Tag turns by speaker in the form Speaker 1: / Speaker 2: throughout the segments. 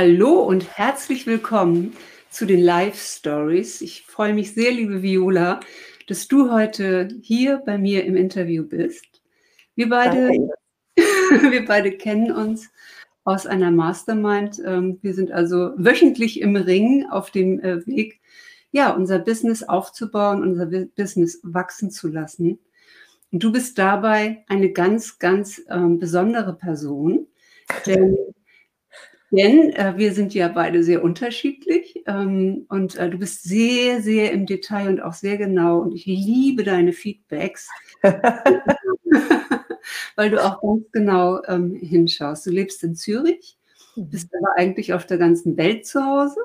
Speaker 1: Hallo und herzlich willkommen zu den Live Stories. Ich freue mich sehr, liebe Viola, dass du heute hier bei mir im Interview bist. Wir beide, wir beide kennen uns aus einer Mastermind. Ähm, wir sind also wöchentlich im Ring auf dem äh, Weg, ja, unser Business aufzubauen, unser Business wachsen zu lassen. Und du bist dabei eine ganz, ganz ähm, besondere Person, denn denn äh, wir sind ja beide sehr unterschiedlich ähm, und äh, du bist sehr, sehr im Detail und auch sehr genau und ich liebe deine Feedbacks, weil du auch ganz genau ähm, hinschaust. Du lebst in Zürich, mhm. bist aber eigentlich auf der ganzen Welt zu Hause.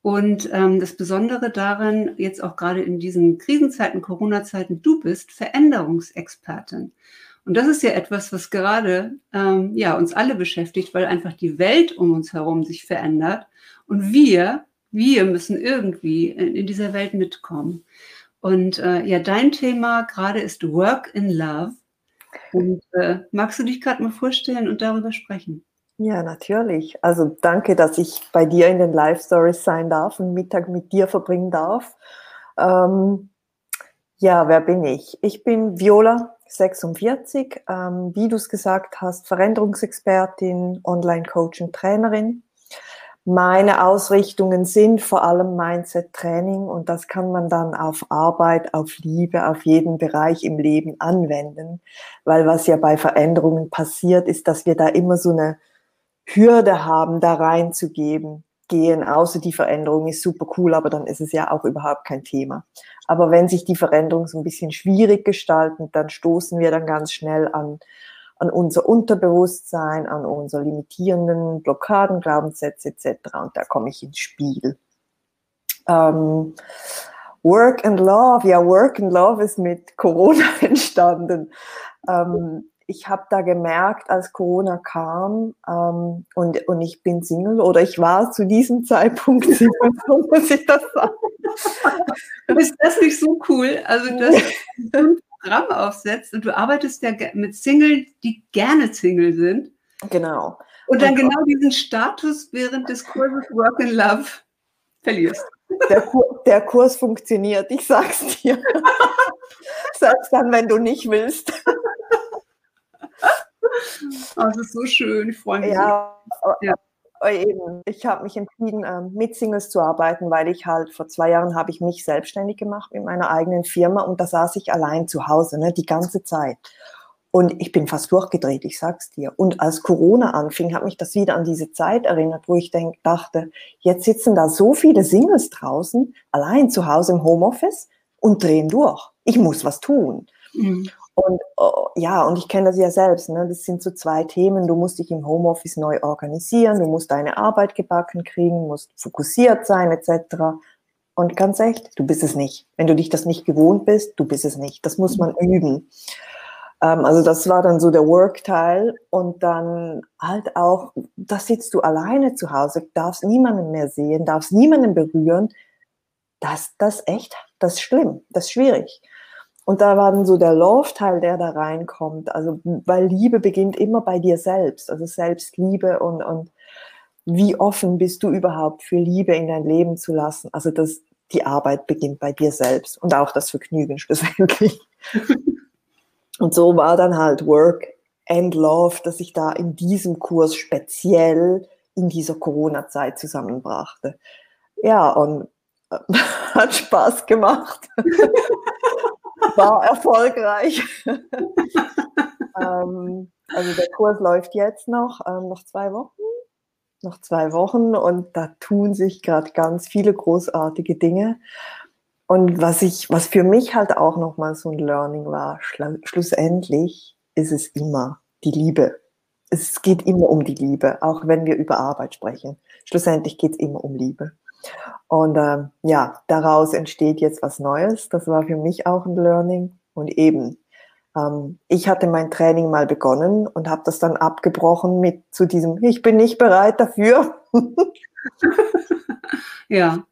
Speaker 1: Und ähm, das Besondere daran, jetzt auch gerade in diesen Krisenzeiten, Corona-Zeiten, du bist Veränderungsexpertin. Und das ist ja etwas, was gerade ähm, ja, uns alle beschäftigt, weil einfach die Welt um uns herum sich verändert. Und wir, wir müssen irgendwie in, in dieser Welt mitkommen. Und äh, ja, dein Thema gerade ist Work in Love. Und äh, magst du dich gerade mal vorstellen und darüber sprechen?
Speaker 2: Ja, natürlich. Also danke, dass ich bei dir in den Live Stories sein darf und Mittag mit dir verbringen darf. Ähm, ja, wer bin ich? Ich bin Viola 46, ähm, wie du es gesagt hast, Veränderungsexpertin, Online-Coach und Trainerin. Meine Ausrichtungen sind vor allem Mindset-Training und das kann man dann auf Arbeit, auf Liebe, auf jeden Bereich im Leben anwenden, weil was ja bei Veränderungen passiert, ist, dass wir da immer so eine Hürde haben, da reinzugeben gehen, außer die Veränderung ist super cool, aber dann ist es ja auch überhaupt kein Thema. Aber wenn sich die Veränderung so ein bisschen schwierig gestalten, dann stoßen wir dann ganz schnell an, an unser Unterbewusstsein, an unsere limitierenden Blockaden, Glaubenssätze etc. Und da komme ich ins Spiel. Ähm, Work and Love, ja, Work and Love ist mit Corona entstanden. Ähm, ich habe da gemerkt, als Corona kam ähm, und, und ich bin Single oder ich war zu diesem Zeitpunkt Single, so muss ich das sagen.
Speaker 1: Ist das nicht so cool? Also, dass du ein Programm aufsetzt und du arbeitest ja mit Single, die gerne Single sind.
Speaker 2: Genau.
Speaker 1: Und dann und genau diesen Status während des Kurses Work in Love verlierst.
Speaker 2: Der, Kur der Kurs funktioniert, ich sag's dir. Selbst dann, wenn du nicht willst.
Speaker 1: Oh, das ist so schön, ich freue mich.
Speaker 2: Ja, ja. Eben. Ich habe mich entschieden, ähm, mit Singles zu arbeiten, weil ich halt vor zwei Jahren habe ich mich selbstständig gemacht mit meiner eigenen Firma und da saß ich allein zu Hause, ne, die ganze Zeit. Und ich bin fast durchgedreht, ich sag's dir. Und als Corona anfing, hat mich das wieder an diese Zeit erinnert, wo ich denk, dachte, jetzt sitzen da so viele Singles draußen, allein zu Hause im Homeoffice und drehen durch. Ich muss was tun. Mhm. Und oh, ja, und ich kenne das ja selbst. Ne? Das sind so zwei Themen. Du musst dich im Homeoffice neu organisieren, du musst deine Arbeit gebacken kriegen, musst fokussiert sein, etc. Und ganz echt, du bist es nicht. Wenn du dich das nicht gewohnt bist, du bist es nicht. Das muss man üben. Ähm, also das war dann so der Work-Teil. Und dann halt auch, da sitzt du alleine zu Hause, darfst niemanden mehr sehen, darfst niemanden berühren. Das, das echt, das ist schlimm, das ist schwierig. Und da war dann so der Love-Teil, der da reinkommt. Also, weil Liebe beginnt immer bei dir selbst. Also Selbstliebe und, und wie offen bist du überhaupt für Liebe in dein Leben zu lassen. Also das, die Arbeit beginnt bei dir selbst und auch das Vergnügen schlussendlich. und so war dann halt Work and Love, dass ich da in diesem Kurs speziell in dieser Corona-Zeit zusammenbrachte. Ja, und äh, hat Spaß gemacht war erfolgreich. ähm, also der Kurs läuft jetzt noch, ähm, noch zwei Wochen. Noch zwei Wochen und da tun sich gerade ganz viele großartige Dinge. Und was ich, was für mich halt auch nochmal so ein Learning war, schlussendlich ist es immer die Liebe. Es geht immer um die Liebe, auch wenn wir über Arbeit sprechen. Schlussendlich geht es immer um Liebe. Und äh, ja, daraus entsteht jetzt was Neues. Das war für mich auch ein Learning. Und eben, ähm, ich hatte mein Training mal begonnen und habe das dann abgebrochen mit zu diesem, ich bin nicht bereit dafür.
Speaker 1: ja.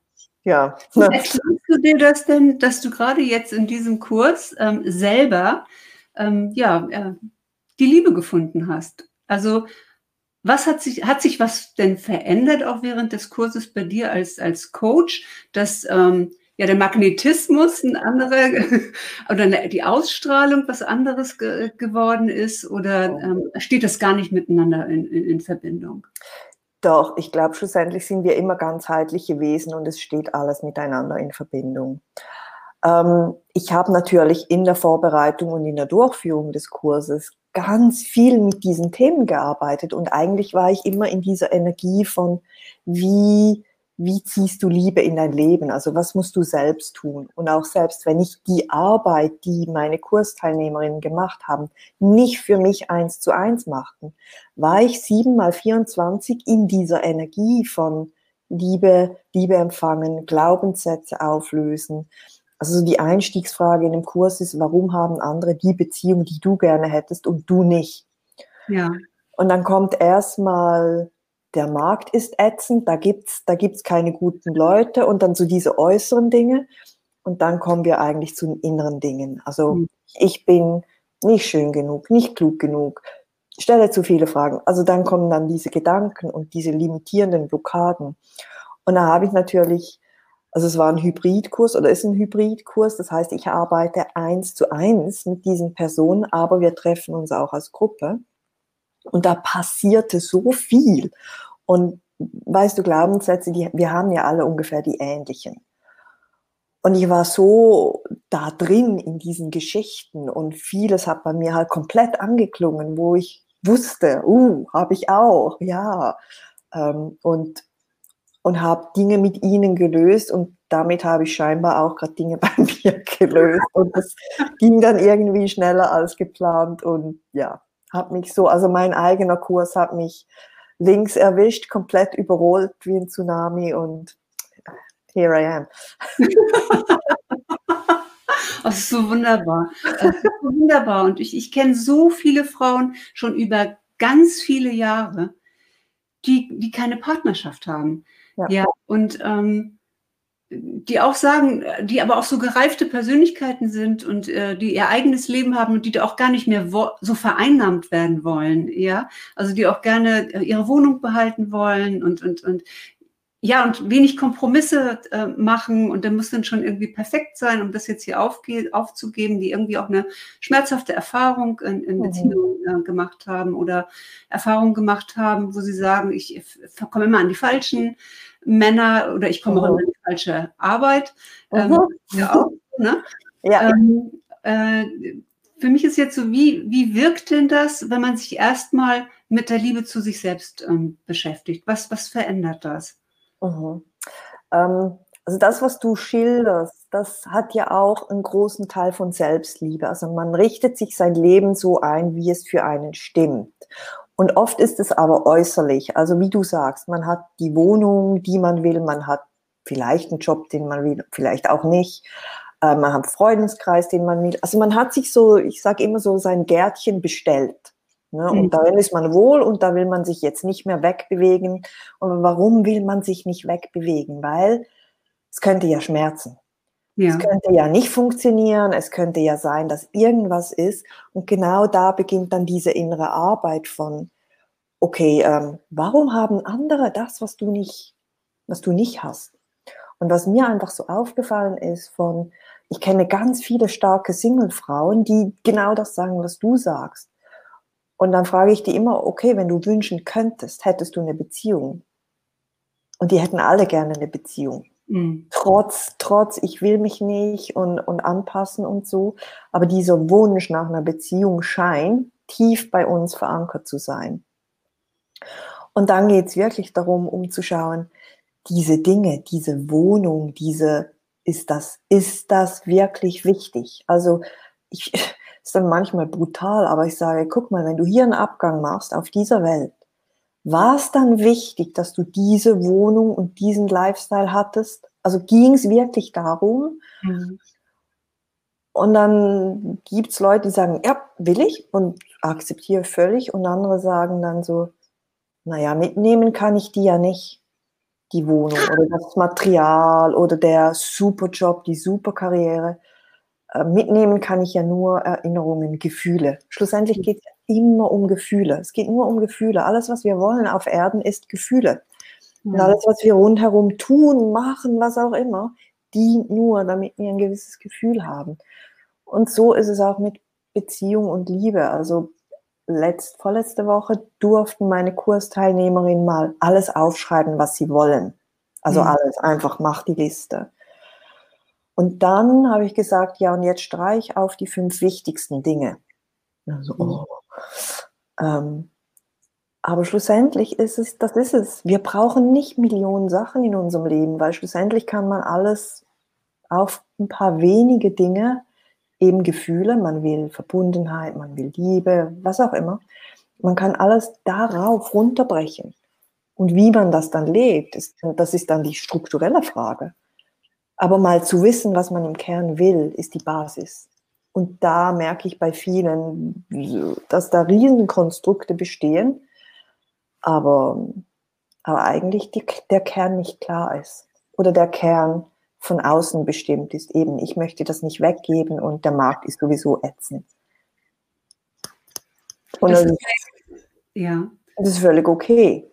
Speaker 1: Ja. Erklärst du dir das denn, dass du gerade jetzt in diesem Kurs ähm, selber ähm, ja, äh, die Liebe gefunden hast? Also Was hat sich, hat sich was denn verändert auch während des Kurses bei dir als, als Coach, dass ähm, ja der Magnetismus ein anderer oder die Ausstrahlung was anderes ge geworden ist oder ähm, steht das gar nicht miteinander in, in, in Verbindung?
Speaker 2: Doch, ich glaube, schlussendlich sind wir immer ganzheitliche Wesen und es steht alles miteinander in Verbindung. Ähm, ich habe natürlich in der Vorbereitung und in der Durchführung des Kurses ganz viel mit diesen Themen gearbeitet und eigentlich war ich immer in dieser Energie von, wie wie ziehst du Liebe in dein Leben? Also was musst du selbst tun? Und auch selbst wenn ich die Arbeit, die meine Kursteilnehmerinnen gemacht haben, nicht für mich eins zu eins machten, war ich sieben mal 24 in dieser Energie von Liebe, Liebe empfangen, Glaubenssätze auflösen. Also die Einstiegsfrage in dem Kurs ist, warum haben andere die Beziehung, die du gerne hättest und du nicht? Ja. Und dann kommt erstmal der Markt ist ätzend, da gibt's da gibt's keine guten Leute und dann so diese äußeren Dinge und dann kommen wir eigentlich zu den inneren Dingen. Also mhm. ich bin nicht schön genug, nicht klug genug, stelle zu viele Fragen. Also dann kommen dann diese Gedanken und diese limitierenden Blockaden. Und da habe ich natürlich, also es war ein Hybridkurs oder ist ein Hybridkurs, das heißt, ich arbeite eins zu eins mit diesen Personen, aber wir treffen uns auch als Gruppe. Und da passierte so viel. Und weißt du, Glaubenssätze, die, wir haben ja alle ungefähr die ähnlichen. Und ich war so da drin in diesen Geschichten und vieles hat bei mir halt komplett angeklungen, wo ich wusste, uh, habe ich auch, ja. Ähm, und und habe Dinge mit ihnen gelöst und damit habe ich scheinbar auch gerade Dinge bei mir gelöst und das ging dann irgendwie schneller als geplant und ja, hat mich so, also mein eigener Kurs hat mich links erwischt, komplett überrollt wie ein Tsunami und here I am.
Speaker 1: Das ist so wunderbar. Das ist so wunderbar. Und ich, ich kenne so viele Frauen schon über ganz viele Jahre, die, die keine Partnerschaft haben. Ja, ja und ähm, die auch sagen, die aber auch so gereifte Persönlichkeiten sind und äh, die ihr eigenes Leben haben und die da auch gar nicht mehr so vereinnahmt werden wollen, ja, also die auch gerne äh, ihre Wohnung behalten wollen und und und ja und wenig Kompromisse äh, machen und dann muss dann schon irgendwie perfekt sein, um das jetzt hier aufge aufzugeben, die irgendwie auch eine schmerzhafte Erfahrung in, in mhm. Beziehungen äh, gemacht haben oder Erfahrungen gemacht haben, wo sie sagen, ich komme immer an die falschen Männer oder ich komme mhm. auch in die falsche Arbeit. Ähm, ja, auch, ne? ja. Ähm, äh, für mich ist jetzt so, wie, wie wirkt denn das, wenn man sich erstmal mit der Liebe zu sich selbst ähm, beschäftigt? Was, was verändert das?
Speaker 2: Mhm. Also das, was du schilderst, das hat ja auch einen großen Teil von Selbstliebe. Also man richtet sich sein Leben so ein, wie es für einen stimmt. Und oft ist es aber äußerlich. Also wie du sagst, man hat die Wohnung, die man will, man hat vielleicht einen Job, den man will, vielleicht auch nicht. Äh, man hat einen Freundeskreis, den man will. Also man hat sich so, ich sage immer so, sein Gärtchen bestellt. Ne? Und mhm. darin ist man wohl und da will man sich jetzt nicht mehr wegbewegen. Und warum will man sich nicht wegbewegen? Weil es könnte ja schmerzen. Ja. Es könnte ja nicht funktionieren, es könnte ja sein, dass irgendwas ist. Und genau da beginnt dann diese innere Arbeit von, okay, ähm, warum haben andere das, was du nicht, was du nicht hast? Und was mir einfach so aufgefallen ist von, ich kenne ganz viele starke Single-Frauen, die genau das sagen, was du sagst. Und dann frage ich die immer, okay, wenn du wünschen könntest, hättest du eine Beziehung? Und die hätten alle gerne eine Beziehung. Mhm. Trotz, trotz, ich will mich nicht und, und anpassen und so. Aber dieser Wunsch nach einer Beziehung scheint tief bei uns verankert zu sein. Und dann geht es wirklich darum, um zu schauen, diese Dinge, diese Wohnung, diese, ist das, ist das wirklich wichtig? Also ich, ist dann manchmal brutal, aber ich sage, guck mal, wenn du hier einen Abgang machst auf dieser Welt, war es dann wichtig, dass du diese Wohnung und diesen Lifestyle hattest? Also ging es wirklich darum? Mhm. Und dann gibt es Leute, die sagen, ja, will ich und akzeptiere völlig. Und andere sagen dann so, naja, mitnehmen kann ich die ja nicht, die Wohnung oder das Material oder der Superjob, die Superkarriere. Äh, mitnehmen kann ich ja nur Erinnerungen, Gefühle. Schlussendlich geht es immer um Gefühle. Es geht nur um Gefühle. Alles, was wir wollen auf Erden, ist Gefühle. Ja. Und alles, was wir rundherum tun, machen, was auch immer, dient nur, damit wir ein gewisses Gefühl haben. Und so ist es auch mit Beziehung und Liebe. Also letzt, vorletzte Woche durften meine Kursteilnehmerinnen mal alles aufschreiben, was sie wollen. Also mhm. alles, einfach mach die Liste. Und dann habe ich gesagt, ja, und jetzt streich auf die fünf wichtigsten Dinge. Also, mhm. oh. Ähm, aber schlussendlich ist es, das ist es. Wir brauchen nicht Millionen Sachen in unserem Leben, weil schlussendlich kann man alles auf ein paar wenige Dinge, eben Gefühle, man will Verbundenheit, man will Liebe, was auch immer. Man kann alles darauf runterbrechen. Und wie man das dann lebt, ist, das ist dann die strukturelle Frage. Aber mal zu wissen, was man im Kern will, ist die Basis. Und da merke ich bei vielen, dass da Riesenkonstrukte bestehen, aber, aber eigentlich die, der Kern nicht klar ist. Oder der Kern von außen bestimmt ist. Eben, ich möchte das nicht weggeben und der Markt ist sowieso ätzend. Und das, ist, ja. das ist völlig okay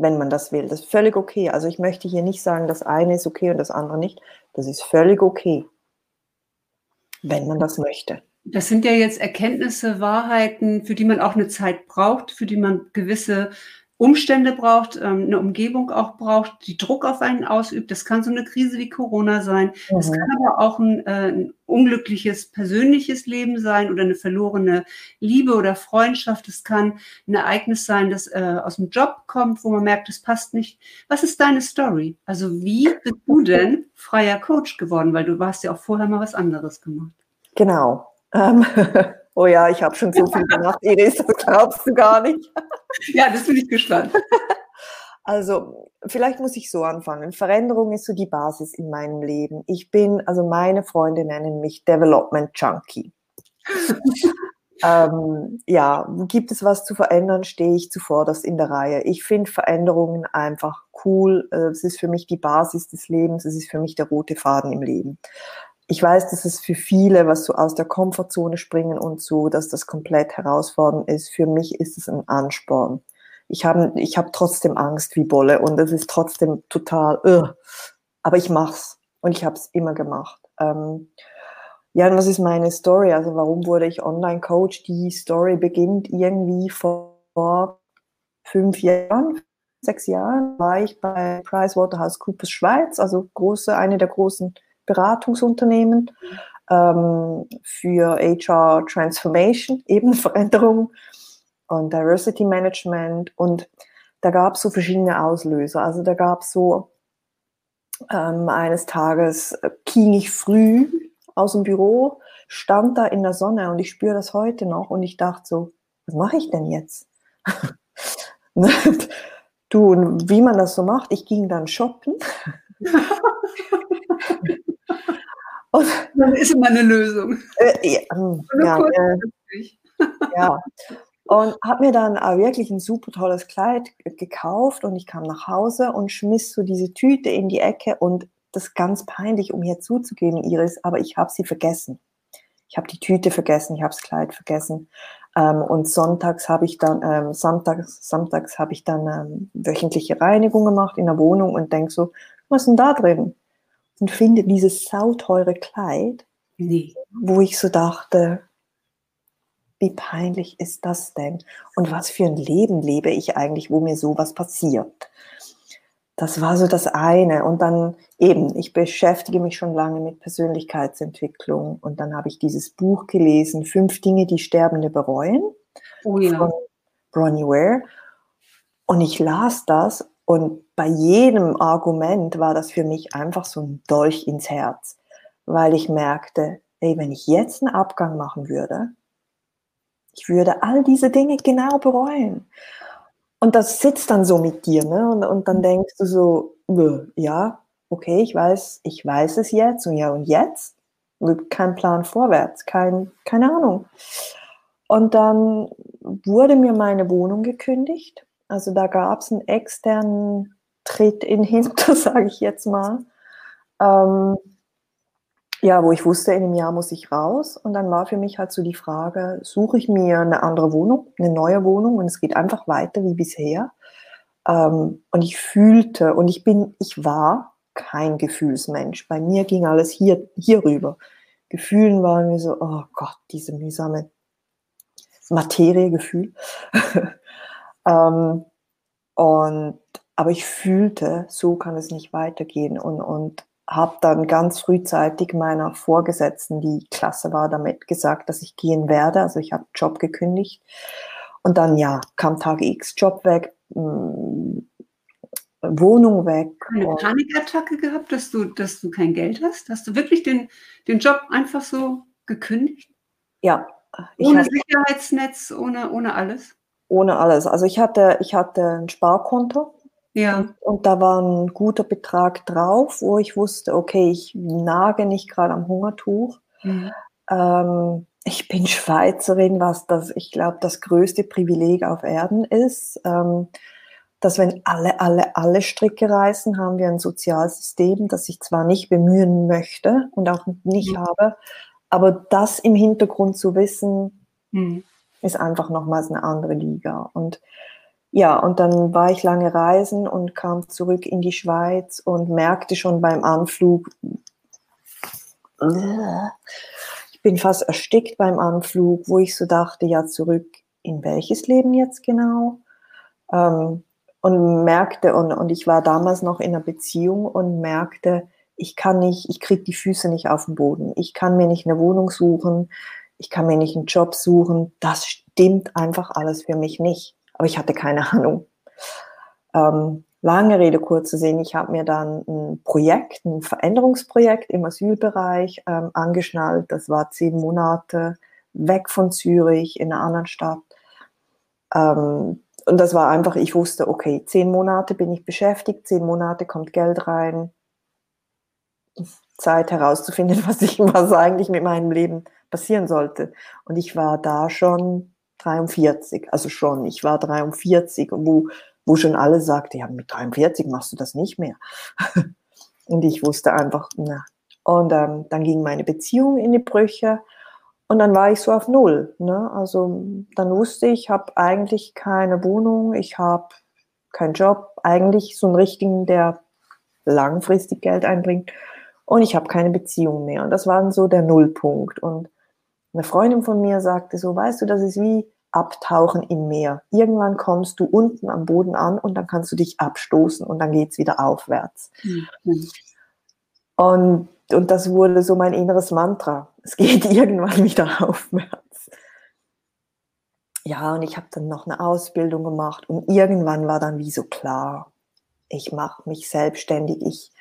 Speaker 2: wenn man das will. Das ist völlig okay. Also ich möchte hier nicht sagen, das eine ist okay und das andere nicht. Das ist völlig okay, wenn man das möchte.
Speaker 1: Das sind ja jetzt Erkenntnisse, Wahrheiten, für die man auch eine Zeit braucht, für die man gewisse Umstände braucht, ähm, eine Umgebung auch braucht, die Druck auf einen ausübt. Das kann so eine Krise wie Corona sein. Es mhm. kann aber auch ein, äh, ein, unglückliches persönliches Leben sein oder eine verlorene Liebe oder Freundschaft. Es kann ein Ereignis sein, das äh, aus dem Job kommt, wo man merkt, es passt nicht. Was ist deine Story? Also wie bist du denn freier Coach geworden? Weil du warst ja auch vorher mal was anderes gemacht.
Speaker 2: Genau. Ähm, Oh ja, ich habe schon so viel gemacht, Iris, das glaubst du gar nicht.
Speaker 1: Ja, das bin ich gespannt.
Speaker 2: Also, vielleicht muss ich so anfangen. Veränderung ist so die Basis in meinem Leben. Ich bin, also meine Freunde nennen mich Development Junkie. ähm, ja, gibt es was zu verändern, stehe ich zuvorderst in der Reihe. Ich finde Veränderungen einfach cool. Es ist für mich die Basis des Lebens. Es ist für mich der rote Faden im Leben ich weiß, dass es für viele, was so aus der Komfortzone springen und so, dass das komplett herausfordernd ist. Für mich ist es ein Ansporn. Ich habe ich hab trotzdem Angst wie Bolle und es ist trotzdem total, uh, aber ich mach's und ich habe es immer gemacht. Ähm, ja, und was ist meine Story? Also warum wurde ich Online-Coach? Die Story beginnt irgendwie vor fünf Jahren, sechs Jahren war ich bei PricewaterhouseCoopers Schweiz, also große, eine der großen Beratungsunternehmen ähm, für HR Transformation, eben Veränderung und Diversity Management. Und da gab es so verschiedene Auslöser. Also da gab es so ähm, eines Tages ging ich früh aus dem Büro, stand da in der Sonne und ich spüre das heute noch und ich dachte so, was mache ich denn jetzt? du, und wie man das so macht, ich ging dann shoppen.
Speaker 1: Und dann ist immer eine Lösung.
Speaker 2: Äh, ja, hm, ja, äh, ja, Und habe mir dann wirklich ein super tolles Kleid gekauft und ich kam nach Hause und schmiss so diese Tüte in die Ecke und das ist ganz peinlich, um hier zuzugeben, Iris, aber ich habe sie vergessen. Ich habe die Tüte vergessen, ich habe das Kleid vergessen. Ähm, und sonntags habe ich dann, ähm, samstags, samstags habe ich dann ähm, wöchentliche Reinigung gemacht in der Wohnung und denk so, was ist denn da drin? Und finde dieses sauteure Kleid, nee. wo ich so dachte, wie peinlich ist das denn? Und was für ein Leben lebe ich eigentlich, wo mir sowas passiert? Das war so das eine. Und dann eben, ich beschäftige mich schon lange mit Persönlichkeitsentwicklung. Und dann habe ich dieses Buch gelesen, Fünf Dinge, die Sterbende bereuen, oh ja. von Bronnie Ware. Und ich las das und bei jedem Argument war das für mich einfach so ein Dolch ins Herz, weil ich merkte, ey, wenn ich jetzt einen Abgang machen würde, ich würde all diese Dinge genau bereuen. Und das sitzt dann so mit dir, ne? Und, und dann denkst du so, ja, okay, ich weiß, ich weiß es jetzt und ja, und jetzt? Kein Plan vorwärts, kein, keine Ahnung. Und dann wurde mir meine Wohnung gekündigt also da gab es einen externen Tritt in Hinter, sage ich jetzt mal. Ähm, ja, wo ich wusste, in einem Jahr muss ich raus. Und dann war für mich halt so die Frage, suche ich mir eine andere Wohnung, eine neue Wohnung und es geht einfach weiter wie bisher. Ähm, und ich fühlte, und ich bin, ich war kein Gefühlsmensch. Bei mir ging alles hier, hier rüber. Gefühlen waren mir so, oh Gott, diese mühsame Materiegefühl. ähm, und, aber ich fühlte, so kann es nicht weitergehen. Und, und habe dann ganz frühzeitig meiner Vorgesetzten, die klasse war, damit gesagt, dass ich gehen werde. Also ich habe Job gekündigt. Und dann, ja, kam Tag X, Job weg, mh, Wohnung weg.
Speaker 1: Eine Panikattacke gehabt, dass du, dass du kein Geld hast? Hast du wirklich den, den Job einfach so gekündigt?
Speaker 2: Ja.
Speaker 1: Ohne Sicherheitsnetz, ohne, ohne alles?
Speaker 2: Ohne alles. Also ich hatte, ich hatte ein Sparkonto
Speaker 1: ja.
Speaker 2: Und, und, da war ein guter Betrag drauf, wo ich wusste, okay, ich nage nicht gerade am Hungertuch. Mhm. Ähm, ich bin Schweizerin, was das, ich glaube, das größte Privileg auf Erden ist. Ähm, dass wenn alle, alle, alle Stricke reißen, haben wir ein Sozialsystem, das ich zwar nicht bemühen möchte und auch nicht mhm. habe, aber das im Hintergrund zu wissen, mhm. Ist einfach nochmals eine andere Liga. Und ja, und dann war ich lange reisen und kam zurück in die Schweiz und merkte schon beim Anflug, ich bin fast erstickt beim Anflug, wo ich so dachte, ja, zurück in welches Leben jetzt genau? Ähm, und merkte, und, und ich war damals noch in einer Beziehung und merkte, ich kann nicht, ich kriege die Füße nicht auf den Boden. Ich kann mir nicht eine Wohnung suchen, ich kann mir nicht einen Job suchen. Das stimmt einfach alles für mich nicht aber ich hatte keine Ahnung. Ähm, lange Rede, kurze Sinn, ich habe mir dann ein Projekt, ein Veränderungsprojekt im Asylbereich ähm, angeschnallt. Das war zehn Monate weg von Zürich in einer anderen Stadt. Ähm, und das war einfach, ich wusste, okay, zehn Monate bin ich beschäftigt, zehn Monate kommt Geld rein. Zeit herauszufinden, was, ich, was eigentlich mit meinem Leben passieren sollte. Und ich war da schon 43, also schon, ich war 43, wo, wo schon alle sagten, ja, mit 43 machst du das nicht mehr. und ich wusste einfach, na. Und ähm, dann ging meine Beziehung in die Brüche und dann war ich so auf Null. Ne? Also dann wusste ich, ich habe eigentlich keine Wohnung, ich habe keinen Job, eigentlich so einen richtigen, der langfristig Geld einbringt und ich habe keine Beziehung mehr. Und das war so der Nullpunkt. Und eine Freundin von mir sagte so, weißt du, das ist wie Abtauchen im Meer. Irgendwann kommst du unten am Boden an und dann kannst du dich abstoßen und dann geht es wieder aufwärts. Mhm. Und, und das wurde so mein inneres Mantra. Es geht irgendwann wieder aufwärts. Ja, und ich habe dann noch eine Ausbildung gemacht und irgendwann war dann wie so klar, ich mache mich selbstständig, ich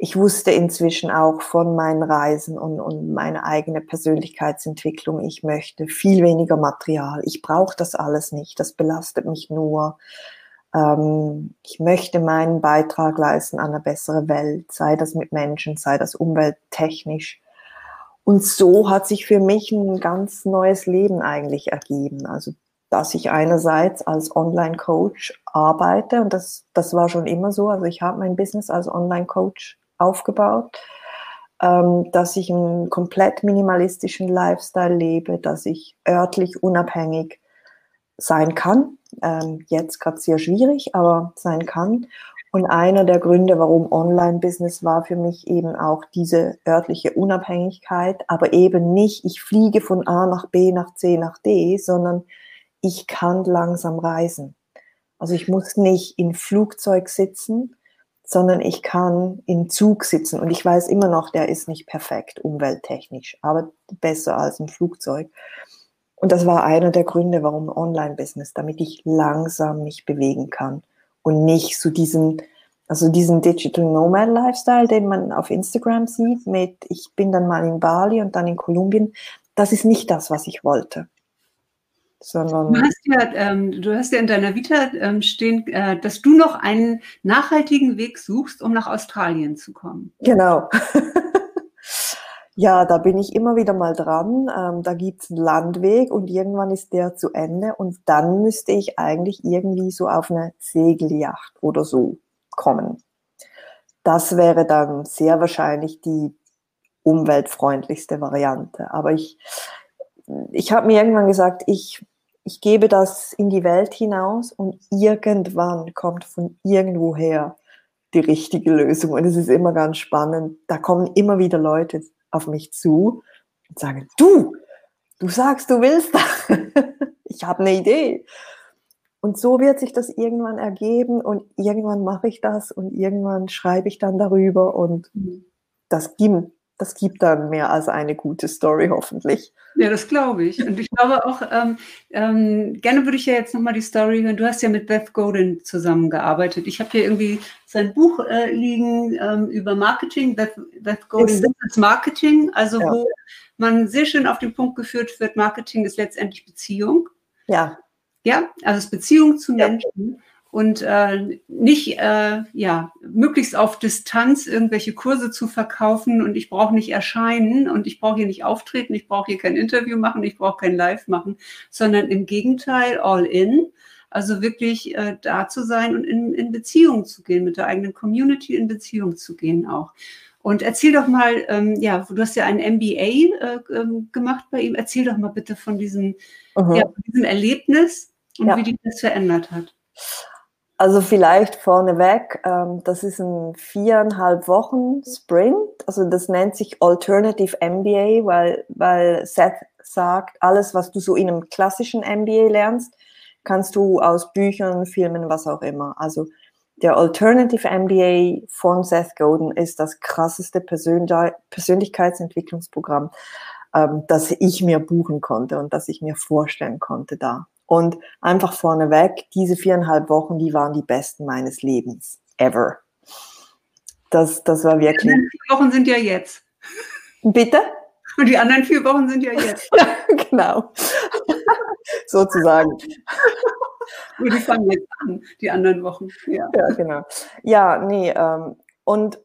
Speaker 2: ich wusste inzwischen auch von meinen Reisen und, und meine eigene Persönlichkeitsentwicklung, ich möchte viel weniger Material. Ich brauche das alles nicht, das belastet mich nur. Ähm, ich möchte meinen Beitrag leisten an eine bessere Welt, sei das mit Menschen, sei das umwelttechnisch. Und so hat sich für mich ein ganz neues Leben eigentlich ergeben. Also, dass ich einerseits als Online-Coach arbeite, und das, das war schon immer so. Also, ich habe mein Business als Online-Coach aufgebaut, ähm, dass ich einen komplett minimalistischen Lifestyle lebe, dass ich örtlich unabhängig sein kann. Ähm, jetzt gerade sehr schwierig, aber sein kann. Und einer der Gründe, warum Online-Business war für mich eben auch diese örtliche Unabhängigkeit, aber eben nicht, ich fliege von A nach B nach C nach D, sondern ich kann langsam reisen. Also ich muss nicht im Flugzeug sitzen sondern ich kann im Zug sitzen und ich weiß immer noch, der ist nicht perfekt umwelttechnisch, aber besser als im Flugzeug. Und das war einer der Gründe, warum Online-Business, damit ich langsam mich bewegen kann und nicht so diesen, also diesen Digital Nomad Lifestyle, den man auf Instagram sieht, mit ich bin dann mal in Bali und dann in Kolumbien. Das ist nicht das, was ich wollte
Speaker 1: sondern. Du hast ja, ähm, du hast ja in deiner Vita ähm, stehen, äh, dass du noch einen nachhaltigen Weg suchst, um nach Australien zu kommen.
Speaker 2: Genau. ja, da bin ich immer wieder mal dran. Ähm, da gibt es einen Landweg und irgendwann ist der zu Ende und dann müsste ich eigentlich irgendwie so auf eine Segelyacht oder so kommen. Das wäre dann sehr wahrscheinlich die umweltfreundlichste Variante. Aber ich, ich habe mir irgendwann gesagt, ich, ich gebe das in die Welt hinaus und irgendwann kommt von irgendwoher die richtige Lösung. Und es ist immer ganz spannend. Da kommen immer wieder Leute auf mich zu und sagen, du, du sagst, du willst das. ich habe eine Idee. Und so wird sich das irgendwann ergeben und irgendwann mache ich das und irgendwann schreibe ich dann darüber und mhm. das gibt, das gibt dann mehr als eine gute Story hoffentlich.
Speaker 1: Ja, das glaube ich. Und ich glaube auch, ähm, ähm, gerne würde ich ja jetzt nochmal die Story hören. Du hast ja mit Beth Godin zusammengearbeitet. Ich habe hier irgendwie sein Buch äh, liegen ähm, über Marketing, Beth, Beth Godin Business Marketing, also ja. wo man sehr schön auf den Punkt geführt wird, Marketing ist letztendlich Beziehung.
Speaker 2: Ja.
Speaker 1: Ja, also es Beziehung zu Menschen ja. Und äh, nicht, äh, ja, möglichst auf Distanz irgendwelche Kurse zu verkaufen und ich brauche nicht erscheinen und ich brauche hier nicht auftreten, ich brauche hier kein Interview machen, ich brauche kein Live machen, sondern im Gegenteil, all in. Also wirklich äh, da zu sein und in, in Beziehung zu gehen, mit der eigenen Community in Beziehung zu gehen auch. Und erzähl doch mal, ähm, ja, du hast ja ein MBA äh, ähm, gemacht bei ihm. Erzähl doch mal bitte von diesem, mhm. ja, von diesem Erlebnis und ja. wie dich das verändert hat.
Speaker 2: Also vielleicht vorneweg, ähm, das ist ein viereinhalb Wochen Sprint. Also das nennt sich Alternative MBA, weil, weil Seth sagt, alles, was du so in einem klassischen MBA lernst, kannst du aus Büchern, Filmen, was auch immer. Also der Alternative MBA von Seth Godin ist das krasseste Persönlichkeitsentwicklungsprogramm, ähm, das ich mir buchen konnte und das ich mir vorstellen konnte da. Und einfach vorneweg, diese viereinhalb Wochen, die waren die besten meines Lebens. Ever. Das, das war wirklich. Die
Speaker 1: anderen vier Wochen sind ja jetzt.
Speaker 2: Bitte?
Speaker 1: Und die anderen vier Wochen sind ja jetzt.
Speaker 2: genau. Sozusagen.
Speaker 1: Nur die fangen jetzt an, die anderen Wochen.
Speaker 2: Ja, ja genau. Ja, nee, ähm, und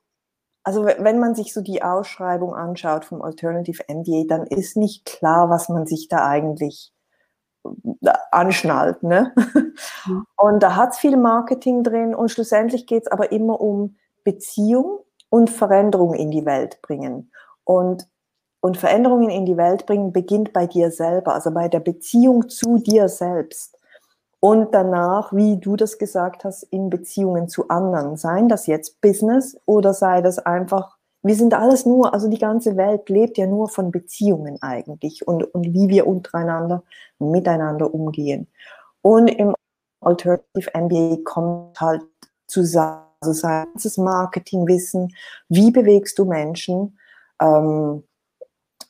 Speaker 2: also wenn man sich so die Ausschreibung anschaut vom Alternative MBA, dann ist nicht klar, was man sich da eigentlich anschnallt. Ne? Mhm. Und da hat es viel Marketing drin und schlussendlich geht es aber immer um Beziehung und Veränderung in die Welt bringen. Und, und Veränderungen in die Welt bringen beginnt bei dir selber, also bei der Beziehung zu dir selbst und danach, wie du das gesagt hast, in Beziehungen zu anderen. Seien das jetzt Business oder sei das einfach, wir sind alles nur, also die ganze Welt lebt ja nur von Beziehungen eigentlich und, und wie wir untereinander miteinander umgehen. Und im Alternative MBA kommt halt zusammen, also sei das Marketingwissen, wie bewegst du Menschen, ähm,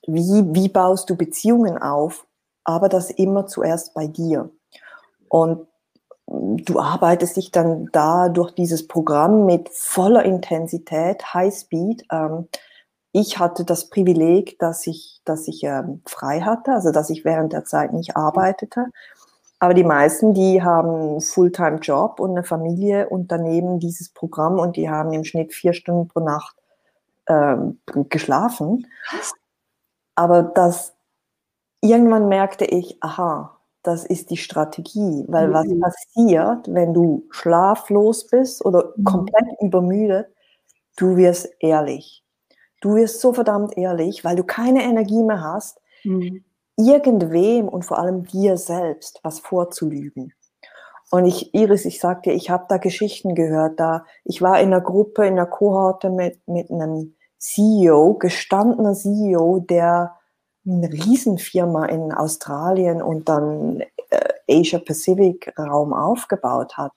Speaker 2: wie, wie baust du Beziehungen auf, aber das immer zuerst bei dir. Und du arbeitest dich dann da durch dieses Programm mit voller Intensität, High Speed. Ähm, ich hatte das Privileg, dass ich, dass ich ähm, frei hatte, also dass ich während der Zeit nicht arbeitete. Aber die meisten, die haben Fulltime-Job und eine Familie und daneben dieses Programm und die haben im Schnitt vier Stunden pro Nacht ähm, geschlafen. Aber das irgendwann merkte ich, aha, das ist die Strategie. Weil mhm. was passiert, wenn du schlaflos bist oder mhm. komplett übermüdet, du wirst ehrlich. Du wirst so verdammt ehrlich, weil du keine Energie mehr hast, mhm. irgendwem und vor allem dir selbst was vorzulügen. Und ich, Iris, ich sagte, ich habe da Geschichten gehört. Da ich war in einer Gruppe, in einer Kohorte mit, mit einem CEO, gestandener CEO, der eine Riesenfirma in Australien und dann äh, Asia Pacific Raum aufgebaut hat.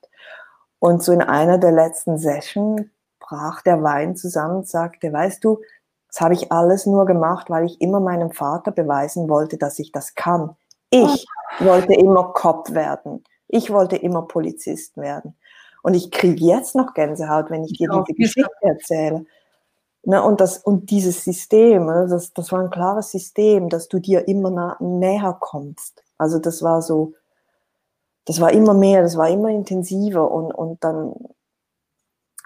Speaker 2: Und so in einer der letzten Sessions brach der Wein zusammen und sagte, weißt du, das habe ich alles nur gemacht, weil ich immer meinem Vater beweisen wollte, dass ich das kann. Ich wollte immer Cop werden. Ich wollte immer Polizist werden. Und ich kriege jetzt noch Gänsehaut, wenn ich dir diese Geschichte erzähle. Ne, und, das, und dieses System, das, das war ein klares System, dass du dir immer nah, näher kommst. Also das war so, das war immer mehr, das war immer intensiver und, und dann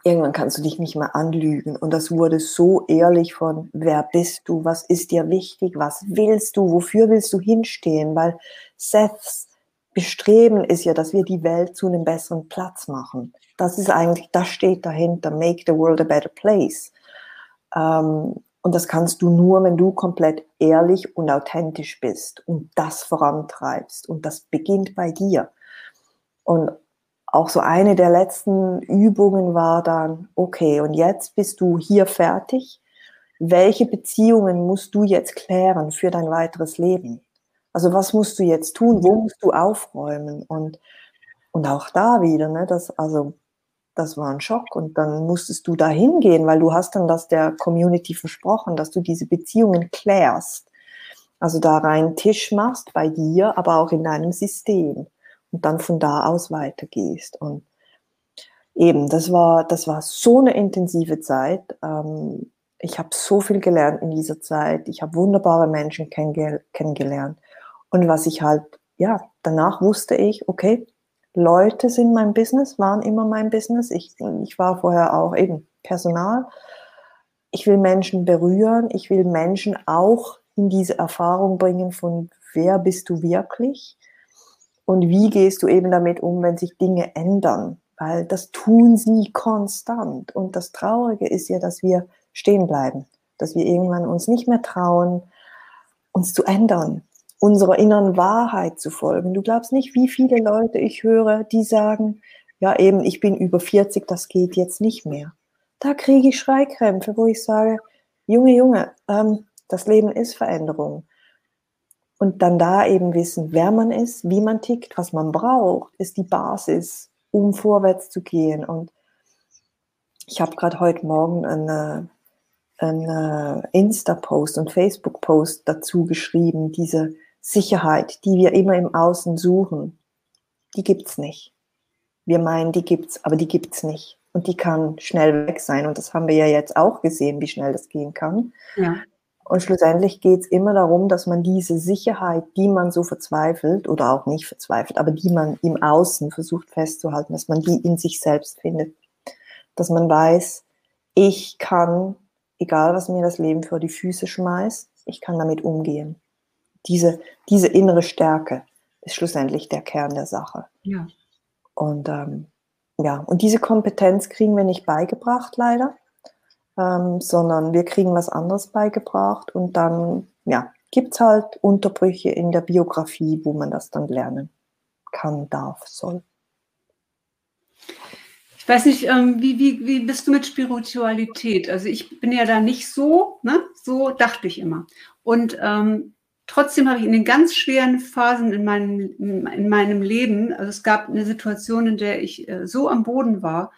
Speaker 2: irgendwann kannst du dich nicht mehr anlügen. Und das wurde so ehrlich von, wer bist du, was ist dir wichtig, was willst du, wofür willst du hinstehen? Weil Seths Bestreben ist ja, dass wir die Welt zu einem besseren Platz machen. Das ist eigentlich, das steht dahinter, make the world a better place. Ähm, Und das kannst du nur, wenn du komplett ehrlich und authentisch bist und das vorantreibst. Und das beginnt bei dir. Und auch so eine der letzten Übungen war dann, okay, und jetzt bist du hier fertig. Welche Beziehungen musst du jetzt klären für dein weiteres Leben? Also was musst du jetzt tun? Wo musst du aufräumen? Und, und auch da wieder, ne, das, also das war ein Schock und dann musstest du da hingehen, weil du hast dann das der Community versprochen, dass du diese Beziehungen klärst. Also da rein Tisch machst bei dir, aber auch in deinem System und dann von da aus weitergehst. Und eben, das war, das war so eine intensive Zeit. Ähm, ich habe so viel gelernt in dieser Zeit. Ich habe wunderbare Menschen kennengelernt. Und was ich halt, ja, danach wusste ich, okay, Leute sind mein Business, waren immer mein Business. Ich, ich war vorher auch eben Personal. Ich will Menschen berühren. Ich will Menschen auch in diese Erfahrung bringen von, wer bist du wirklich? Und wie gehst du eben damit um, wenn sich Dinge ändern? Weil das tun sie konstant. Und das Traurige ist ja, dass wir stehen bleiben, dass wir irgendwann uns nicht mehr trauen, uns zu ändern, unserer inneren Wahrheit zu folgen. Du glaubst nicht, wie viele Leute ich höre, die sagen, ja eben, ich bin über 40, das geht jetzt nicht mehr. Da kriege ich Schreikrämpfe, wo ich sage, Junge, Junge, ähm, das Leben ist Veränderung. Und dann da eben wissen, wer man ist, wie man tickt, was man braucht, ist die Basis, um vorwärts zu gehen. Und ich habe gerade heute Morgen eine, eine Insta-Post und Facebook-Post dazu geschrieben, diese Sicherheit, die wir immer im Außen suchen, die gibt's nicht. Wir meinen, die gibt's, aber die gibt's nicht. Und die kann schnell weg sein. Und das haben wir ja jetzt auch gesehen, wie schnell das gehen kann. Ja. Und schlussendlich geht es immer darum, dass man diese Sicherheit, die man so verzweifelt oder auch nicht verzweifelt, aber die man im Außen versucht festzuhalten, dass man die in sich selbst findet. Dass man weiß, ich kann, egal was mir das Leben vor die Füße schmeißt, ich kann damit umgehen diese, diese innere Stärke ist schlussendlich der Kern der Sache. Ja. Und ähm, ja, und diese Kompetenz kriegen wir nicht beigebracht, leider, ähm, sondern wir kriegen was anderes beigebracht und dann, ja, gibt es halt Unterbrüche in der Biografie, wo man das dann lernen kann, darf, soll.
Speaker 1: Ich weiß nicht, ähm, wie, wie, wie bist du mit Spiritualität? Also ich bin ja da nicht so, ne? so dachte ich immer. Und ähm, Trotzdem habe ich in den ganz schweren Phasen in meinem, in meinem Leben, also es gab eine Situation, in der ich äh, so am Boden war,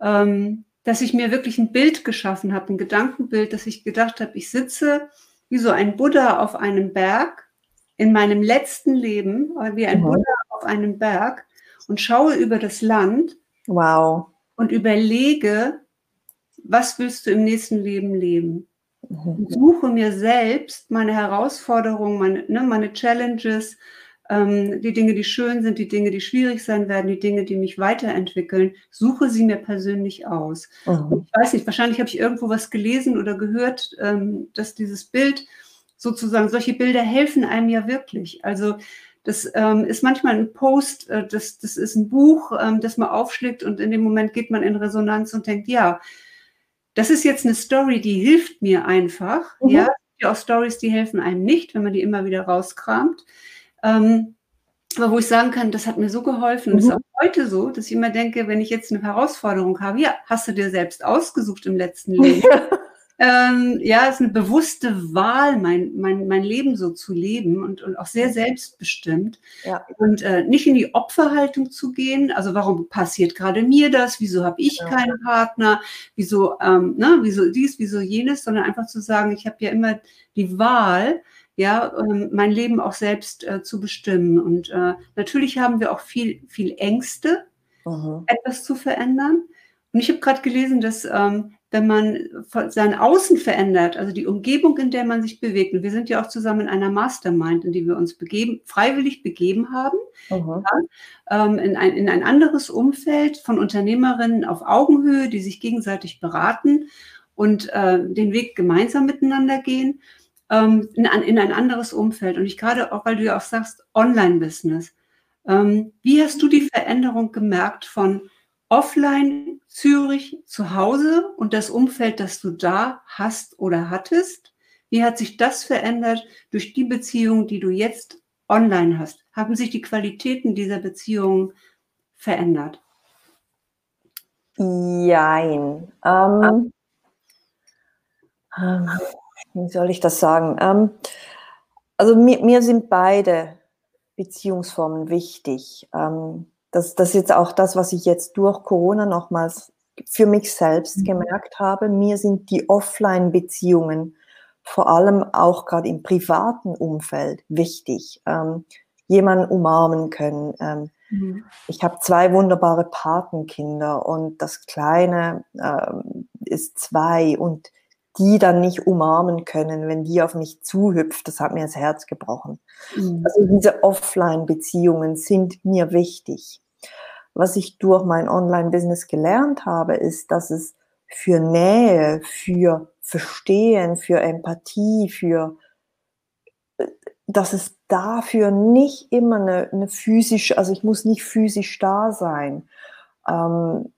Speaker 1: ähm, dass ich mir wirklich ein Bild geschaffen habe, ein Gedankenbild, dass ich gedacht habe, ich sitze wie so ein Buddha auf einem Berg in meinem letzten Leben, wie ein mhm. Buddha auf einem Berg und schaue über das Land.
Speaker 2: Wow.
Speaker 1: Und überlege, was willst du im nächsten Leben leben? Mhm. suche mir selbst meine Herausforderungen, meine, ne, meine Challenges, ähm, die Dinge, die schön sind, die Dinge, die schwierig sein werden, die Dinge, die mich weiterentwickeln, suche sie mir persönlich aus. Mhm. Ich weiß nicht, wahrscheinlich habe ich irgendwo was gelesen oder gehört, ähm, dass dieses Bild sozusagen, solche Bilder helfen einem ja wirklich. Also das ähm, ist manchmal ein Post, äh, das, das ist ein Buch, ähm, das man aufschlägt und in dem Moment geht man in Resonanz und denkt, ja, das ist jetzt eine Story, die hilft mir einfach. Mhm. Ja, auch Stories, die helfen einem nicht, wenn man die immer wieder rauskramt. Ähm, aber wo ich sagen kann, das hat mir so geholfen, mhm. das ist auch heute so, dass ich immer denke, wenn ich jetzt eine Herausforderung habe, ja, hast du dir selbst ausgesucht im letzten Leben. ähm, ja, es ist eine bewusste Wahl, mein, mein, mein Leben so zu leben und, und auch sehr selbstbestimmt. Ja. Und äh, nicht in die Opferhaltung zu gehen. Also warum passiert gerade mir das? Wieso habe ich ja. keinen Partner? Wieso, ähm, ne, wieso dies, wieso jenes? Sondern einfach zu sagen, ich habe ja immer die Wahl, ja, ähm, mein Leben auch selbst äh, zu bestimmen. Und äh, natürlich haben wir auch viel, viel Ängste, mhm. etwas zu verändern. Und ich habe gerade gelesen, dass ähm, wenn man sein Außen verändert, also die Umgebung, in der man sich bewegt, und wir sind ja auch zusammen in einer Mastermind, in die wir uns begeben, freiwillig begeben haben, mhm. ja, ähm, in, ein, in ein anderes Umfeld von Unternehmerinnen auf Augenhöhe, die sich gegenseitig beraten und äh, den Weg gemeinsam miteinander gehen, ähm, in, in, ein anderes Umfeld. Und ich gerade auch, weil du ja auch sagst, Online-Business. Ähm, wie hast du die Veränderung gemerkt von offline Zürich zu Hause und das Umfeld, das du da hast oder hattest? Wie hat sich das verändert durch die Beziehung, die du jetzt online hast? Haben sich die Qualitäten dieser Beziehungen verändert?
Speaker 2: Jein. Ähm, ähm, wie soll ich das sagen? Ähm, also mir, mir, sind beide Beziehungsformen wichtig. Ähm, das, das ist jetzt auch das, was ich jetzt durch Corona nochmals für mich selbst mhm. gemerkt habe. Mir sind die Offline-Beziehungen vor allem auch gerade im privaten Umfeld wichtig. Ähm, jemanden umarmen können. Ähm, mhm. Ich habe zwei wunderbare Patenkinder und das Kleine ähm, ist zwei und die dann nicht umarmen können, wenn die auf mich zuhüpft, das hat mir das Herz gebrochen. Mhm. Also diese Offline-Beziehungen sind mir wichtig. Was ich durch mein Online-Business gelernt habe, ist, dass es für Nähe, für Verstehen, für Empathie, für dass es dafür nicht immer eine, eine physische, also ich muss nicht physisch da sein, ähm,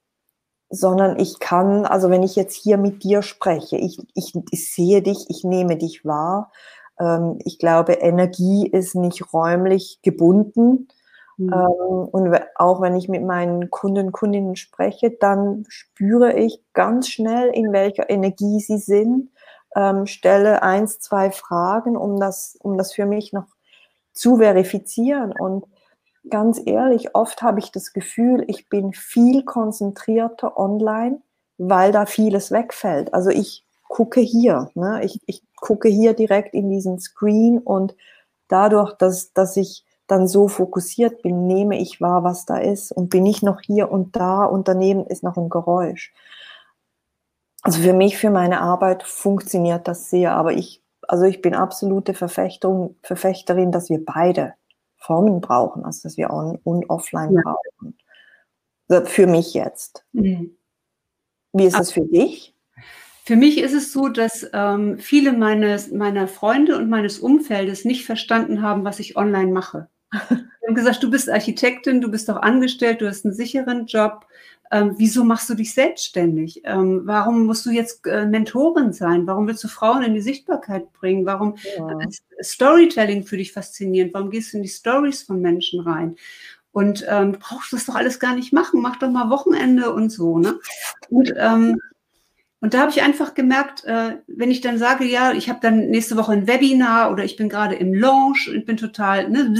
Speaker 2: sondern ich kann, also wenn ich jetzt hier mit dir spreche, ich, ich, ich sehe dich, ich nehme dich wahr. Ähm, ich glaube, Energie ist nicht räumlich gebunden. Mhm. Ähm, und auch wenn ich mit meinen Kunden, Kundinnen spreche, dann spüre ich ganz schnell, in welcher Energie sie sind, ähm, stelle eins, zwei Fragen, um das, um das für mich noch zu verifizieren. Und ganz ehrlich, oft habe ich das Gefühl, ich bin viel konzentrierter online, weil da vieles wegfällt. Also ich gucke hier, ne? ich, ich gucke hier direkt in diesen Screen und dadurch, dass, dass ich dann so fokussiert bin, nehme ich wahr, was da ist und bin ich noch hier und da und daneben ist noch ein Geräusch. Also für mich, für meine Arbeit funktioniert das sehr, aber ich, also ich bin absolute Verfechterin, Verfechterin, dass wir beide Formen brauchen, also dass wir on und offline ja. brauchen. Für mich jetzt. Mhm. Wie ist es für dich?
Speaker 1: Für mich ist es so, dass ähm, viele meines, meiner Freunde und meines Umfeldes nicht verstanden haben, was ich online mache. Sie haben gesagt, du bist Architektin, du bist doch angestellt, du hast einen sicheren Job. Ähm, wieso machst du dich selbstständig? Ähm, warum musst du jetzt äh, Mentorin sein? Warum willst du Frauen in die Sichtbarkeit bringen? Warum ja. ist Storytelling für dich faszinierend? Warum gehst du in die Stories von Menschen rein? Und ähm, brauchst du das doch alles gar nicht machen. Mach doch mal Wochenende und so. Ne? Und ähm, und da habe ich einfach gemerkt, äh, wenn ich dann sage, ja, ich habe dann nächste Woche ein Webinar oder ich bin gerade im Launch und bin total ne,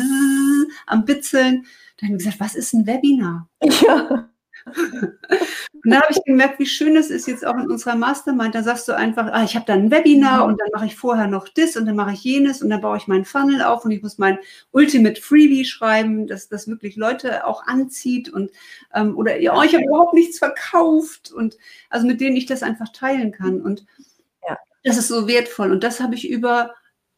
Speaker 1: am Bitzeln, dann habe ich gesagt, was ist ein Webinar? Ja. und da habe ich gemerkt, wie schön es ist jetzt auch in unserer Mastermind. Da sagst du einfach, ah, ich habe dann ein Webinar mhm. und dann mache ich vorher noch das und dann mache ich jenes und dann baue ich meinen Funnel auf und ich muss mein Ultimate Freebie schreiben, dass das wirklich Leute auch anzieht und ähm, oder ja, oh, ich habe überhaupt nichts verkauft und also mit denen ich das einfach teilen kann. Und ja. das ist so wertvoll. Und das habe ich über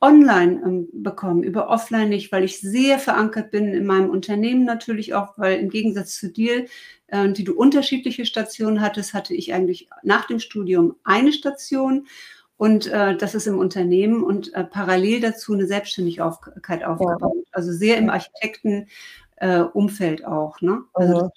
Speaker 1: online ähm, bekommen, über offline nicht, weil ich sehr verankert bin in meinem Unternehmen natürlich auch, weil im Gegensatz zu dir, äh, die du unterschiedliche Stationen hattest, hatte ich eigentlich nach dem Studium eine Station und äh, das ist im Unternehmen und äh, parallel dazu eine Selbstständigkeit aufgebaut. Ja. Also sehr im Architektenumfeld auch. Ne? Also mhm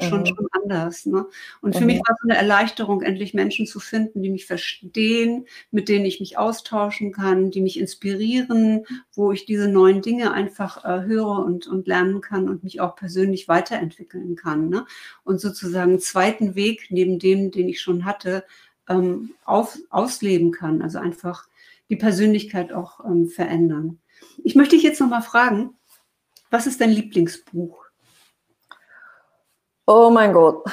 Speaker 1: schon, mhm. schon anders. Ne? Und für mhm. mich war es eine Erleichterung, endlich Menschen zu finden, die mich verstehen, mit denen ich mich austauschen kann, die mich inspirieren, wo ich diese neuen Dinge einfach äh, höre und, und lernen kann und mich auch persönlich weiterentwickeln kann. Ne? Und sozusagen einen zweiten Weg neben dem, den ich schon hatte, ähm, auf, ausleben kann. Also einfach die Persönlichkeit auch ähm, verändern. Ich möchte dich jetzt nochmal fragen, was ist dein Lieblingsbuch?
Speaker 2: Oh mein Gott.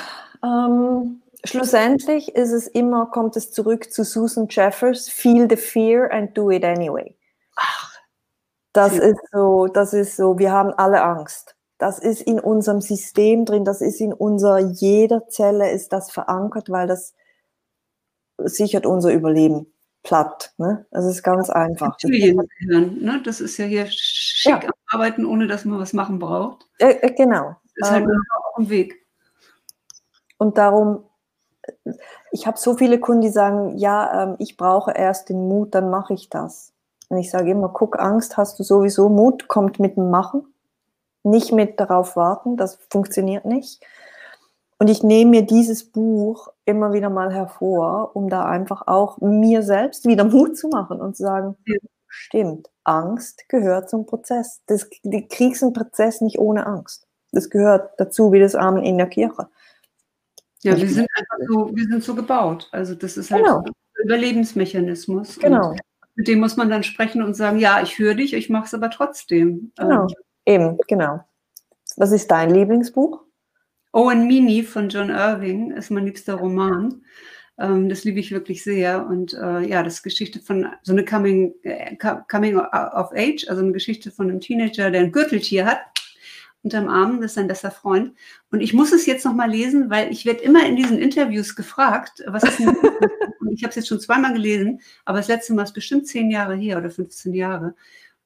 Speaker 2: Ähm, schlussendlich ist es immer, kommt es zurück zu Susan Jeffers, Feel the fear and do it anyway. Ach, das ist so, das ist so, wir haben alle Angst. Das ist in unserem System drin, das ist in unserer, jeder Zelle ist das verankert, weil das sichert unser Überleben platt. Ne? Das ist ganz einfach.
Speaker 1: Ne? Das ist ja hier schick ja. arbeiten, ohne dass man was machen braucht.
Speaker 2: Äh, äh, genau.
Speaker 1: Das ist halt ähm, auch ein Weg.
Speaker 2: Und darum, ich habe so viele Kunden, die sagen, ja, ähm, ich brauche erst den Mut, dann mache ich das. Und ich sage immer, guck, Angst hast du sowieso, Mut kommt mit dem Machen, nicht mit darauf warten, das funktioniert nicht. Und ich nehme mir dieses Buch immer wieder mal hervor, um da einfach auch mir selbst wieder Mut zu machen und zu sagen, ja. stimmt, Angst gehört zum Prozess. Das, du kriegst einen Prozess nicht ohne Angst. Das gehört dazu, wie das Amen in der Kirche.
Speaker 1: Ja, wir sind einfach so, wir sind so gebaut. Also das ist halt genau. ein Überlebensmechanismus.
Speaker 2: Genau.
Speaker 1: Mit dem muss man dann sprechen und sagen, ja, ich höre dich, ich mache es aber trotzdem.
Speaker 2: Genau, ähm, eben, genau. Was ist dein Lieblingsbuch?
Speaker 1: Owen Meany von John Irving ist mein liebster Roman. Ähm, das liebe ich wirklich sehr. Und äh, ja, das ist Geschichte von so eine Coming, äh, Coming of Age, also eine Geschichte von einem Teenager, der ein Gürteltier hat unterm Arm, das ist sein bester Freund. Und ich muss es jetzt nochmal lesen, weil ich werde immer in diesen Interviews gefragt, was ist denn Und ich habe es jetzt schon zweimal gelesen, aber das letzte Mal ist bestimmt zehn Jahre her oder 15 Jahre.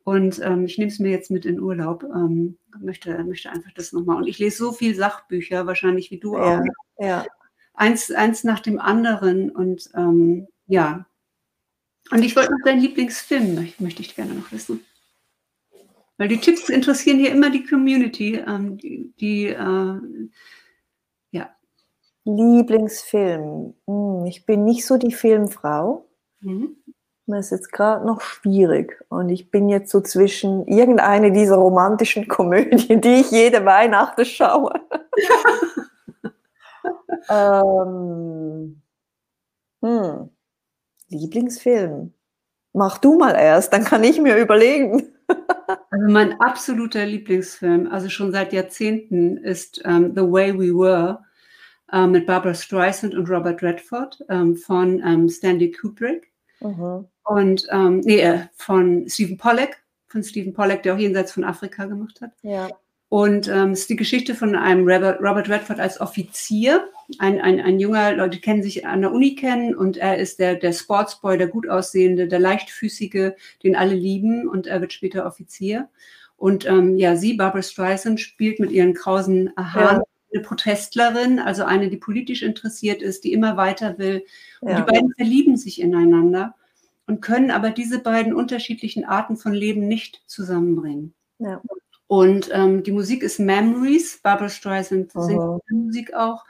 Speaker 1: Und ähm, ich nehme es mir jetzt mit in Urlaub. Ähm, möchte, möchte einfach das nochmal. Und ich lese so viel Sachbücher, wahrscheinlich wie du
Speaker 2: auch. Ja.
Speaker 1: Eins, eins nach dem anderen. Und ähm, ja. Und ich wollte noch deinen Lieblingsfilm, möchte ich gerne noch wissen. Weil die Tipps interessieren hier immer die Community, ähm, die, die äh, ja.
Speaker 2: Lieblingsfilm. Hm, ich bin nicht so die Filmfrau. Mhm. Das ist jetzt gerade noch schwierig. Und ich bin jetzt so zwischen irgendeine dieser romantischen Komödien, die ich jede Weihnachten schaue. ähm, hm. Lieblingsfilm. Mach du mal erst, dann kann ich mir überlegen.
Speaker 1: Also mein absoluter Lieblingsfilm, also schon seit Jahrzehnten, ist um, ähm, The Way We Were uh, mit Barbara Streisand und Robert Redford um, ähm, von um, ähm, Stanley Kubrick. Mhm. Und nee, äh, von Stephen Pollack, von Stephen Pollack, der auch jenseits von Afrika gemacht hat.
Speaker 2: Ja.
Speaker 1: Und ähm, es ist die Geschichte von einem Robert, Robert Redford als Offizier, ein, ein, ein junger, Leute kennen sich an der Uni kennen und er ist der, der Sportsboy, der gut aussehende, der leichtfüßige, den alle lieben und er wird später Offizier. Und ähm, ja, sie, Barbara Streisand, spielt mit ihren krausen Haaren ja. eine Protestlerin, also eine, die politisch interessiert ist, die immer weiter will. Und ja. die beiden verlieben sich ineinander und können aber diese beiden unterschiedlichen Arten von Leben nicht zusammenbringen.
Speaker 2: Ja.
Speaker 1: Und ähm, die Musik ist Memories. Barbara Streisand singt die Musik auch.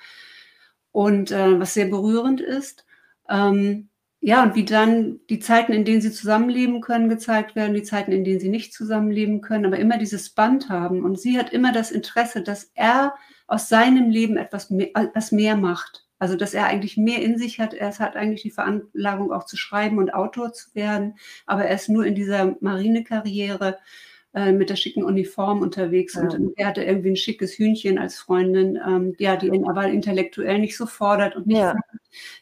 Speaker 1: Und äh, was sehr berührend ist. Ähm, ja, und wie dann die Zeiten, in denen sie zusammenleben können, gezeigt werden, die Zeiten, in denen sie nicht zusammenleben können, aber immer dieses Band haben. Und sie hat immer das Interesse, dass er aus seinem Leben etwas mehr, etwas mehr macht. Also, dass er eigentlich mehr in sich hat. Er hat eigentlich die Veranlagung auch zu schreiben und Autor zu werden, aber er ist nur in dieser Marinekarriere äh, mit der schicken Uniform unterwegs ja. und er hatte irgendwie ein schickes Hühnchen als Freundin, ähm, ja, die ihn aber intellektuell nicht so fordert und nicht ja.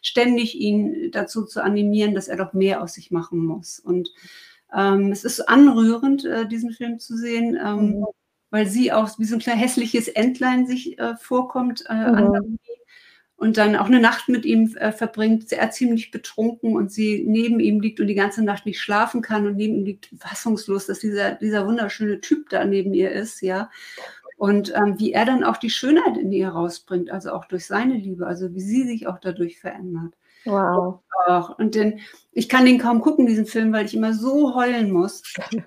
Speaker 1: ständig ihn dazu zu animieren, dass er doch mehr aus sich machen muss. Und ähm, es ist anrührend, äh, diesen Film zu sehen, ähm, mhm. weil sie auch wie so ein kleines hässliches Entlein sich äh, vorkommt äh, mhm. Und dann auch eine Nacht mit ihm äh, verbringt, er ziemlich betrunken und sie neben ihm liegt und die ganze Nacht nicht schlafen kann und neben ihm liegt fassungslos, dass dieser, dieser wunderschöne Typ da neben ihr ist, ja. Und ähm, wie er dann auch die Schönheit in ihr rausbringt, also auch durch seine Liebe, also wie sie sich auch dadurch verändert.
Speaker 2: Wow.
Speaker 1: Und, und den, ich kann den kaum gucken, diesen Film, weil ich immer so heulen muss.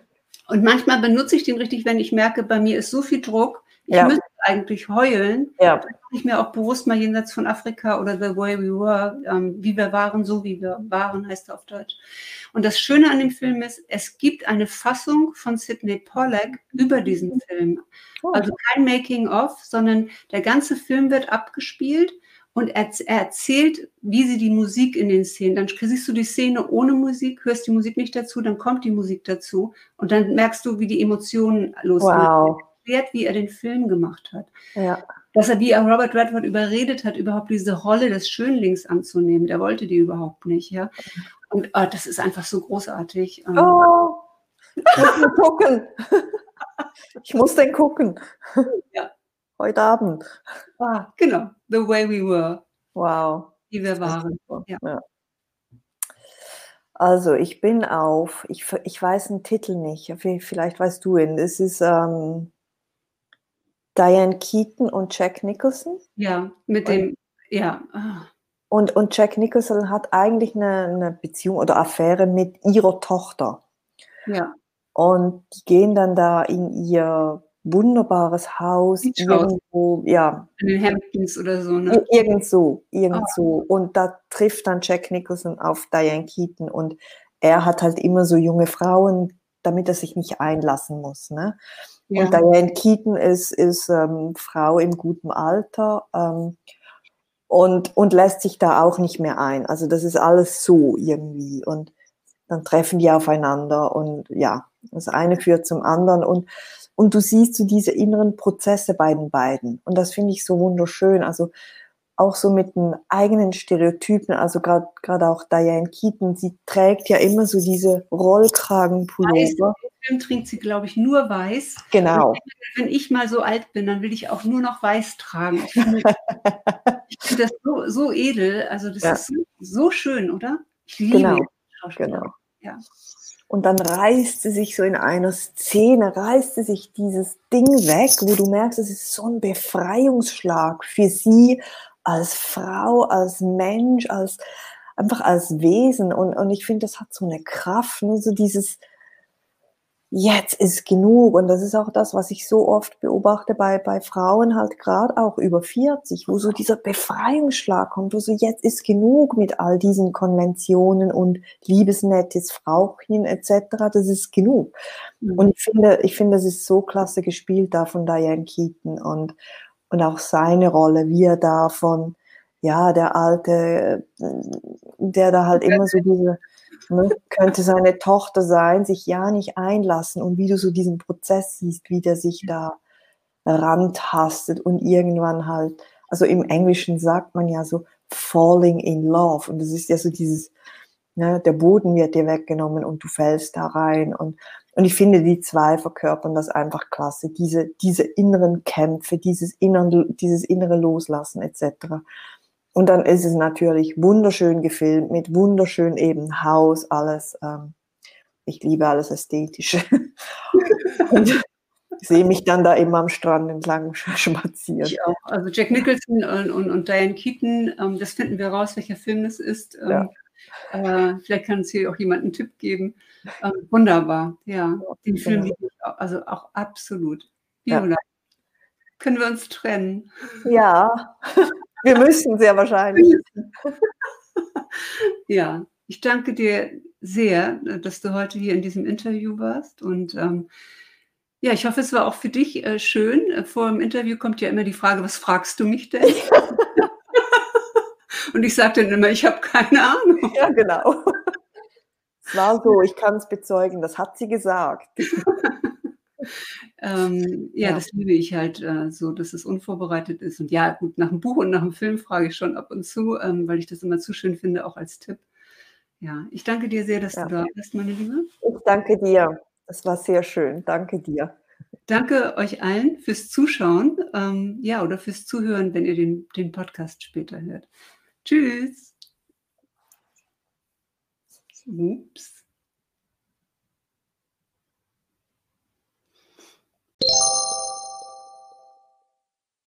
Speaker 1: Und manchmal benutze ich den richtig, wenn ich merke, bei mir ist so viel Druck, ich ja. müsste eigentlich heulen.
Speaker 2: Ja.
Speaker 1: Da ich mir auch bewusst mal jenseits von Afrika oder The Way We Were, ähm, wie wir waren, so wie wir waren, heißt er auf Deutsch. Und das Schöne an dem Film ist, es gibt eine Fassung von Sidney Pollack über diesen Film. Oh. Also kein Making-of, sondern der ganze Film wird abgespielt und er, er, erzählt, wie sie die Musik in den Szenen, dann siehst du die Szene ohne Musik, hörst die Musik nicht dazu, dann kommt die Musik dazu und dann merkst du, wie die Emotionen losgehen.
Speaker 2: Wow
Speaker 1: erklärt, wie er den Film gemacht hat.
Speaker 2: Ja.
Speaker 1: Dass er, wie er Robert Redford überredet hat, überhaupt diese Rolle des Schönlings anzunehmen. Der wollte die überhaupt nicht, ja. Und oh, das ist einfach so großartig.
Speaker 2: Ähm. Oh, ich muss gucken. Ich muss den gucken.
Speaker 1: Ja.
Speaker 2: Heute Abend.
Speaker 1: Ah, genau. The way we were.
Speaker 2: Wow.
Speaker 1: Wie wir waren.
Speaker 2: Ja. ja. Also ich bin auf, ich, ich weiß den Titel nicht, vielleicht weißt du ihn. Es ist ähm, Diane Keaton und Jack Nicholson.
Speaker 1: Ja, mit dem, ja.
Speaker 2: Ah. Und, und Jack Nicholson hat eigentlich eine, eine Beziehung oder Affäre mit ihrer Tochter.
Speaker 1: Ja.
Speaker 2: Und die gehen dann da in ihr wunderbares Haus, irgendwo, ja.
Speaker 1: In den Hamptons oder so, ne?
Speaker 2: Irgend so, irgend so. Oh. Und da trifft dann Jack Nicholson auf Diane Keaton und er hat halt immer so junge Frauen, damit er sich nicht einlassen muss, ne? Ja. Und Diane Keaton ist, ist ähm, Frau im guten Alter ähm, und, und lässt sich da auch nicht mehr ein. Also das ist alles so irgendwie. Und dann treffen die aufeinander und ja, das eine führt zum anderen. Und und du siehst so diese inneren Prozesse bei den beiden. Und das finde ich so wunderschön. Also auch so mit den eigenen Stereotypen, also gerade auch Diane Keaton, sie trägt ja immer so diese Rollkragenpullover.
Speaker 1: Im Film trinkt sie, glaube ich, nur weiß.
Speaker 2: Genau.
Speaker 1: wenn ich mal so alt bin, dann will ich auch nur noch weiß tragen. Ich finde, ich finde das so, so, edel. Also das ja. ist so schön, oder?
Speaker 2: Ich liebe genau. Genau. Ja. Und dann reißt sie sich so in einer Szene, reißt sie sich dieses Ding weg, wo du merkst, es ist so ein Befreiungsschlag für sie als Frau, als Mensch, als einfach als Wesen. Und, und ich finde, das hat so eine Kraft, nur ne? so dieses, jetzt ist genug. Und das ist auch das, was ich so oft beobachte bei, bei Frauen, halt gerade auch über 40, wo so dieser Befreiungsschlag kommt, wo so jetzt ist genug mit all diesen Konventionen und liebesnettes Frauchen etc. Das ist genug. Mhm. Und ich finde, ich finde, das ist so klasse gespielt da von Diane Keaton und, und auch seine Rolle, wie er da von, ja, der alte, der da halt immer so diese, ne, könnte seine Tochter sein, sich ja nicht einlassen und wie du so diesen Prozess siehst, wie der sich da rantastet und irgendwann halt, also im Englischen sagt man ja so falling in love und das ist ja so dieses, ne, der Boden wird dir weggenommen und du fällst da rein und und ich finde, die zwei verkörpern das einfach klasse, diese, diese inneren Kämpfe, dieses, inneren, dieses innere Loslassen etc. Und dann ist es natürlich wunderschön gefilmt, mit wunderschön eben Haus, alles. Ähm, ich liebe alles Ästhetische. und sehe mich dann da immer am Strand entlang spazieren.
Speaker 1: Ich auch. Also Jack Nicholson und, und, und Diane Keaton, ähm, das finden wir raus, welcher Film das ist. Ähm, ja. Äh, vielleicht kann uns hier auch jemand einen Tipp geben. Ähm, wunderbar, ja. Den genau. Film auch, also auch absolut. Viola, ja. können wir uns trennen?
Speaker 2: Ja. Wir müssen sehr wahrscheinlich.
Speaker 1: ja, ich danke dir sehr, dass du heute hier in diesem Interview warst. Und ähm, ja, ich hoffe, es war auch für dich äh, schön. Vor dem Interview kommt ja immer die Frage, was fragst du mich denn? Und ich sage dann immer, ich habe keine Ahnung.
Speaker 2: Ja, genau. Es war so, ich kann es bezeugen, das hat sie gesagt.
Speaker 1: Ähm, ja, ja, das liebe ich halt äh, so, dass es unvorbereitet ist. Und ja, gut, nach dem Buch und nach dem Film frage ich schon ab und zu, ähm, weil ich das immer zu schön finde, auch als Tipp. Ja, ich danke dir sehr, dass ja. du da bist, meine Liebe.
Speaker 2: Ich danke dir. Es war sehr schön. Danke dir.
Speaker 1: Danke euch allen fürs Zuschauen, ähm, ja, oder fürs Zuhören, wenn ihr den, den Podcast später hört. Tschüss. Ups.